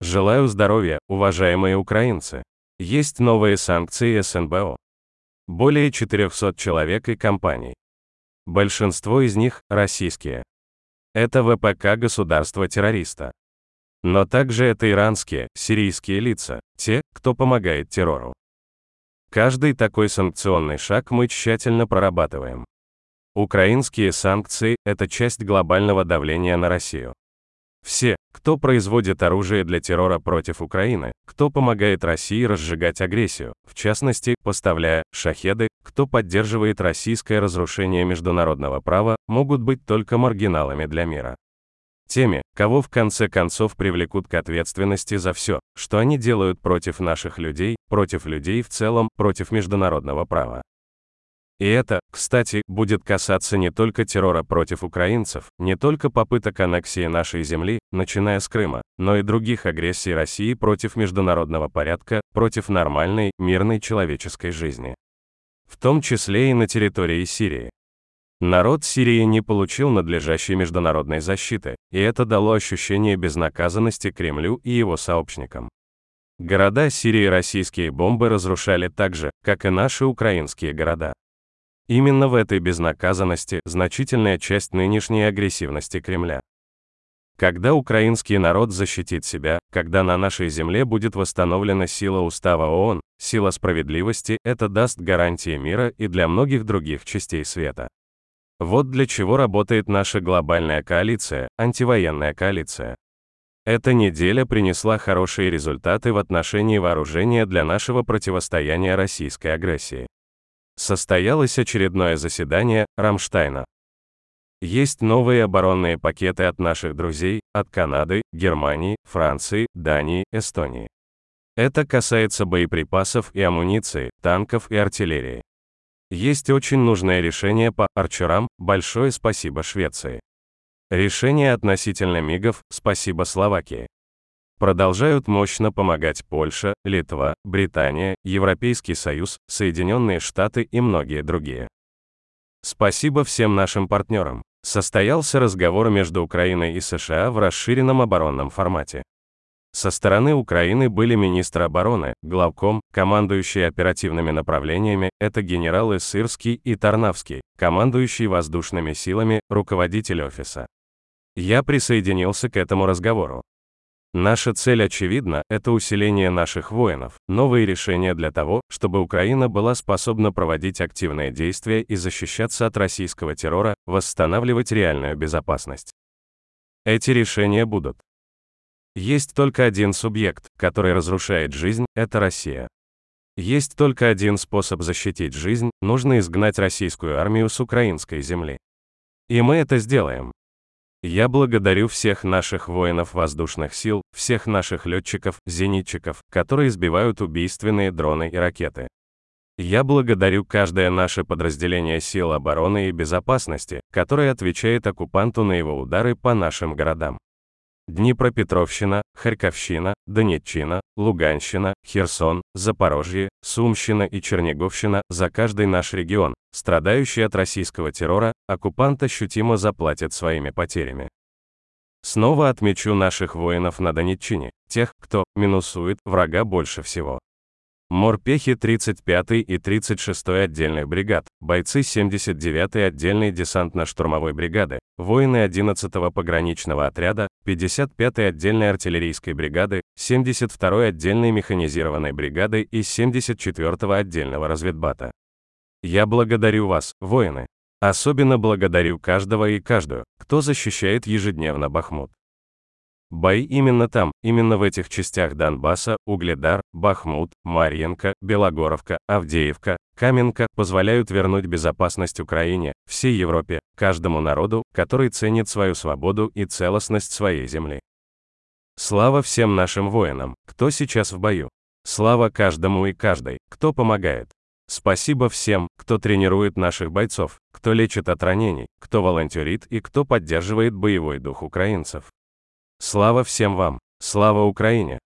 Желаю здоровья, уважаемые украинцы. Есть новые санкции СНБО. Более 400 человек и компаний. Большинство из них – российские. Это ВПК государства-террориста. Но также это иранские, сирийские лица, те, кто помогает террору. Каждый такой санкционный шаг мы тщательно прорабатываем. Украинские санкции – это часть глобального давления на Россию. Все, кто производит оружие для террора против Украины, кто помогает России разжигать агрессию, в частности, поставляя шахеды, кто поддерживает российское разрушение международного права, могут быть только маргиналами для мира. Теми, кого в конце концов привлекут к ответственности за все, что они делают против наших людей, против людей в целом, против международного права. И это, кстати, будет касаться не только террора против украинцев, не только попыток аннексии нашей земли, начиная с Крыма, но и других агрессий России против международного порядка, против нормальной, мирной человеческой жизни. В том числе и на территории Сирии. Народ Сирии не получил надлежащей международной защиты, и это дало ощущение безнаказанности Кремлю и его сообщникам. Города Сирии российские бомбы разрушали так же, как и наши украинские города. Именно в этой безнаказанности значительная часть нынешней агрессивности Кремля. Когда украинский народ защитит себя, когда на нашей земле будет восстановлена сила устава ООН, сила справедливости, это даст гарантии мира и для многих других частей света. Вот для чего работает наша глобальная коалиция, антивоенная коалиция. Эта неделя принесла хорошие результаты в отношении вооружения для нашего противостояния российской агрессии состоялось очередное заседание Рамштайна. Есть новые оборонные пакеты от наших друзей, от Канады, Германии, Франции, Дании, Эстонии. Это касается боеприпасов и амуниции, танков и артиллерии. Есть очень нужное решение по арчерам, большое спасибо Швеции. Решение относительно МИГов, спасибо Словакии. Продолжают мощно помогать Польша, Литва, Британия, Европейский Союз, Соединенные Штаты и многие другие. Спасибо всем нашим партнерам. Состоялся разговор между Украиной и США в расширенном оборонном формате. Со стороны Украины были министр обороны, главком, командующий оперативными направлениями, это генералы Сырский и Тарнавский, командующий воздушными силами, руководитель офиса. Я присоединился к этому разговору. Наша цель очевидна – это усиление наших воинов, новые решения для того, чтобы Украина была способна проводить активные действия и защищаться от российского террора, восстанавливать реальную безопасность. Эти решения будут. Есть только один субъект, который разрушает жизнь – это Россия. Есть только один способ защитить жизнь – нужно изгнать российскую армию с украинской земли. И мы это сделаем. Я благодарю всех наших воинов воздушных сил, всех наших летчиков, зенитчиков, которые сбивают убийственные дроны и ракеты. Я благодарю каждое наше подразделение сил обороны и безопасности, которое отвечает оккупанту на его удары по нашим городам. Днепропетровщина, Харьковщина, Донеччина, Луганщина, Херсон, Запорожье, Сумщина и Черниговщина, за каждый наш регион, страдающий от российского террора, оккупант ощутимо заплатит своими потерями. Снова отмечу наших воинов на Донеччине, тех, кто минусует врага больше всего. Морпехи 35-й и 36-й отдельных бригад, бойцы 79-й отдельной десантно-штурмовой бригады, воины 11-го пограничного отряда, 55-й отдельной артиллерийской бригады, 72-й отдельной механизированной бригады и 74-го отдельного разведбата. Я благодарю вас, воины. Особенно благодарю каждого и каждую, кто защищает ежедневно Бахмут. Бои именно там, именно в этих частях Донбасса, Угледар, Бахмут, Марьенко, Белогоровка, Авдеевка, Каменка позволяют вернуть безопасность Украине, всей Европе, каждому народу, который ценит свою свободу и целостность своей земли. Слава всем нашим воинам, кто сейчас в бою. Слава каждому и каждой, кто помогает. Спасибо всем, кто тренирует наших бойцов, кто лечит от ранений, кто волонтерит и кто поддерживает боевой дух украинцев. Слава всем вам! Слава Украине!